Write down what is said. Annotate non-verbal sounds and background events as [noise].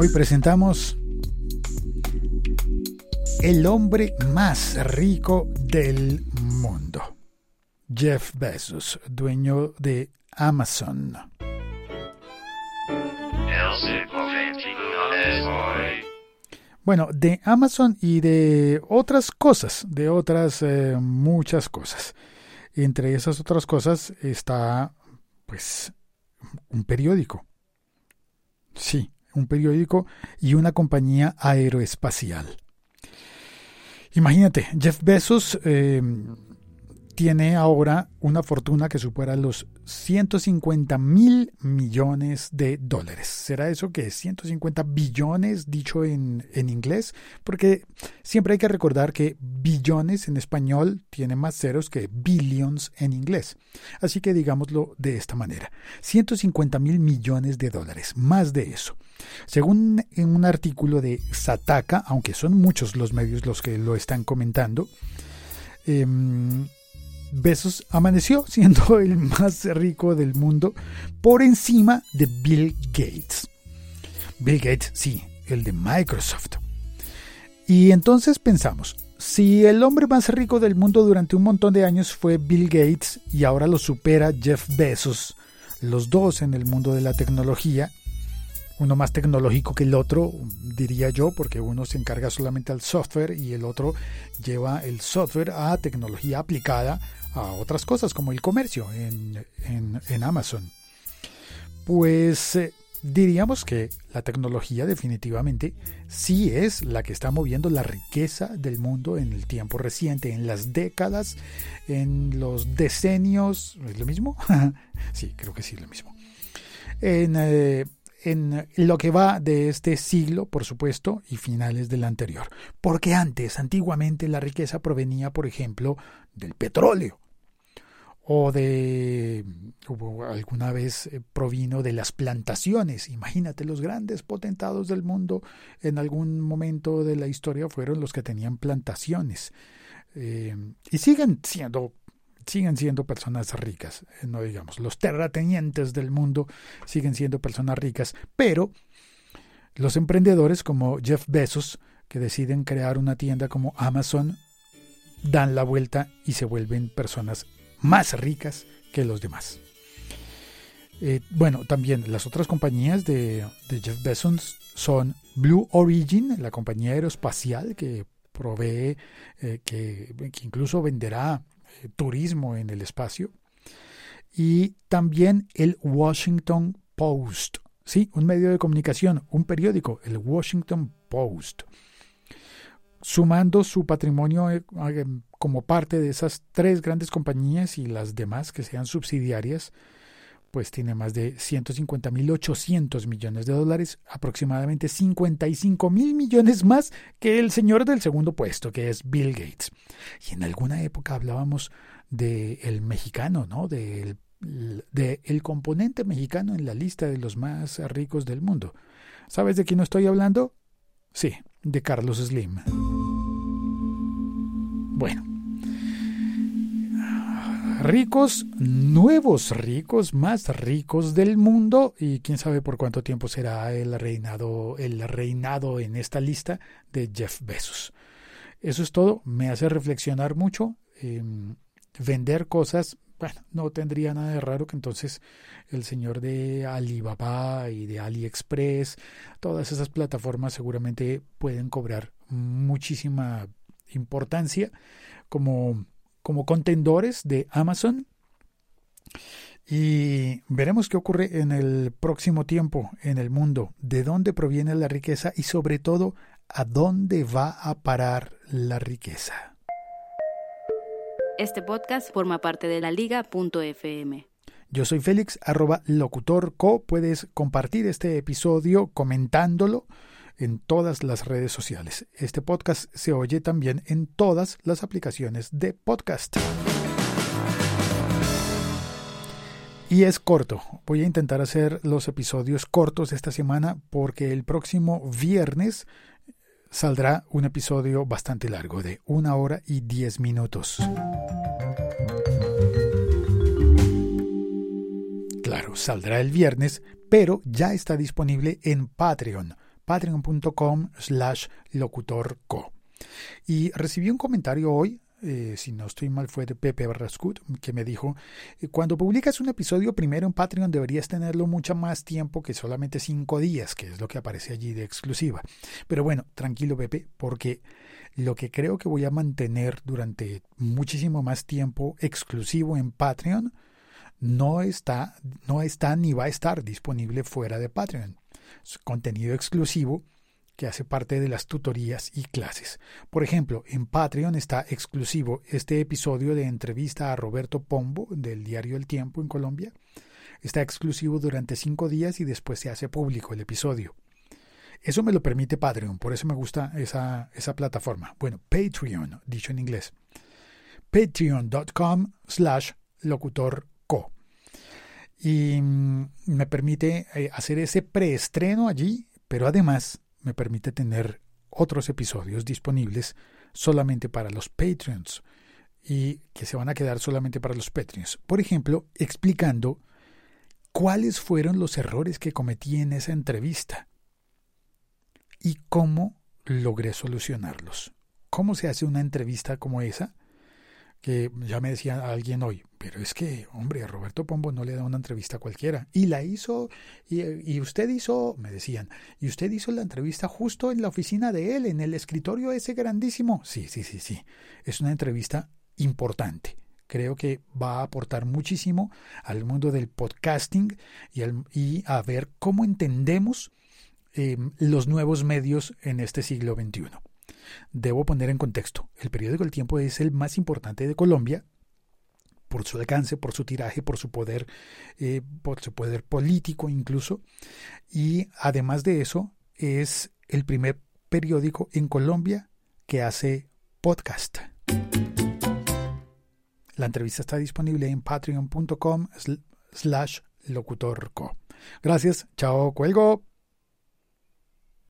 Hoy presentamos el hombre más rico del mundo, Jeff Bezos, dueño de Amazon. Bueno, de Amazon y de otras cosas, de otras eh, muchas cosas. Entre esas otras cosas está, pues, un periódico. Sí, un periódico y una compañía aeroespacial. Imagínate, Jeff Bezos eh, tiene ahora una fortuna que supera los 150 mil millones de dólares. ¿Será eso que es 150 billones dicho en, en, inglés? Porque siempre hay que recordar que billones en español tiene más ceros que billions en inglés. Así que digámoslo de esta manera. 150 mil millones de dólares, más de eso. Según en un artículo de Sataka, aunque son muchos los medios los que lo están comentando, eh, Bezos amaneció [laughs] siendo el más rico del mundo por encima de Bill Gates. Bill Gates, sí, el de Microsoft. Y entonces pensamos, si el hombre más rico del mundo durante un montón de años fue Bill Gates y ahora lo supera Jeff Bezos, los dos en el mundo de la tecnología, uno más tecnológico que el otro, diría yo, porque uno se encarga solamente al software y el otro lleva el software a tecnología aplicada a otras cosas como el comercio en, Amazon. Pues eh, diríamos que la tecnología definitivamente sí es la que está moviendo la riqueza del mundo en el tiempo reciente, en las décadas, en los decenios. ¿Es lo mismo? [laughs] sí, creo que sí es lo mismo. En, eh, en lo que va de este siglo, por supuesto, y finales del anterior. Porque antes, antiguamente, la riqueza provenía, por ejemplo, del petróleo o de alguna vez eh, provino de las plantaciones. Imagínate, los grandes potentados del mundo en algún momento de la historia fueron los que tenían plantaciones. Eh, y siguen siendo, siguen siendo personas ricas, eh, no digamos, los terratenientes del mundo siguen siendo personas ricas, pero los emprendedores como Jeff Bezos, que deciden crear una tienda como Amazon, dan la vuelta y se vuelven personas más ricas que los demás. Eh, bueno, también las otras compañías de, Jeff Bezos son Blue Origin, la compañía aeroespacial que provee, eh, que, incluso venderá turismo en el espacio, y también el Washington Post, sí, un medio de comunicación, un periódico, el Washington Post sumando su patrimonio eh, como parte de esas tres grandes compañías y las demás que sean subsidiarias, pues tiene más de 150.800 millones de dólares, aproximadamente 55 mil millones más que el señor del segundo puesto, que es Bill Gates. Y en alguna época hablábamos del el mexicano, ¿no? Del de el componente mexicano en la lista de los más ricos del mundo. ¿Sabes de quién estoy hablando? Sí, de Carlos Slim. Bueno. Ricos, nuevos ricos, más ricos del mundo y quién sabe por cuánto tiempo será el reinado, el reinado en esta lista de Jeff Bezos. Eso es todo, me hace reflexionar mucho. Em, vender cosas, bueno, no tendría nada de raro que entonces el señor de Alibaba y de AliExpress, todas esas plataformas seguramente pueden cobrar muchísima importancia como, como contendores de Amazon. Y veremos qué ocurre en el próximo tiempo en el mundo, de dónde proviene la riqueza y sobre todo a dónde va a parar la riqueza. Este podcast forma parte de la liga.fm. Yo soy Félix, arroba locutorco. Puedes compartir este episodio comentándolo en todas las redes sociales. Este podcast se oye también en todas las aplicaciones de podcast. Y es corto. Voy a intentar hacer los episodios cortos esta semana porque el próximo viernes saldrá un episodio bastante largo de una hora y diez minutos. Claro, saldrá el viernes, pero ya está disponible en Patreon patreon.com slash locutorco. Y recibí un comentario hoy eh, si no estoy mal, fue de Pepe Barrascut, que me dijo, eh, cuando publicas un episodio primero en Patreon deberías tenerlo mucho más tiempo que solamente cinco días, que es lo que aparece allí de exclusiva. Pero bueno, tranquilo Pepe, porque lo que creo que voy a mantener durante muchísimo más tiempo exclusivo en Patreon no está, no está ni va a estar disponible fuera de Patreon. Contenido exclusivo que hace parte de las tutorías y clases. Por ejemplo, en Patreon está exclusivo este episodio de entrevista a Roberto Pombo del diario El Tiempo en Colombia. Está exclusivo durante cinco días y después se hace público el episodio. Eso me lo permite Patreon, por eso me gusta esa, esa plataforma. Bueno, Patreon, dicho en inglés. Patreon.com slash locutorco. Y mm, me permite eh, hacer ese preestreno allí, pero además me permite tener otros episodios disponibles solamente para los Patreons y que se van a quedar solamente para los Patreons. Por ejemplo, explicando cuáles fueron los errores que cometí en esa entrevista y cómo logré solucionarlos. ¿Cómo se hace una entrevista como esa? Que ya me decía alguien hoy, pero es que, hombre, a Roberto Pombo no le da una entrevista cualquiera. Y la hizo, y, usted hizo, me decían, y usted hizo la entrevista justo en la oficina de él, en el escritorio ese grandísimo. Sí, sí, sí, sí. Es una entrevista importante. Creo que va a aportar muchísimo al mundo del podcasting y, y a ver cómo entendemos em, los nuevos medios en este siglo XXI. Debo poner en contexto, el periódico El Tiempo es el más importante de Colombia, por su alcance, por su tiraje, por su poder, eh, por su poder político incluso. Y además de eso, es el primer periódico en Colombia que hace podcast. La entrevista está disponible en patreon.com slash locutorco. Gracias, chao, cuelgo.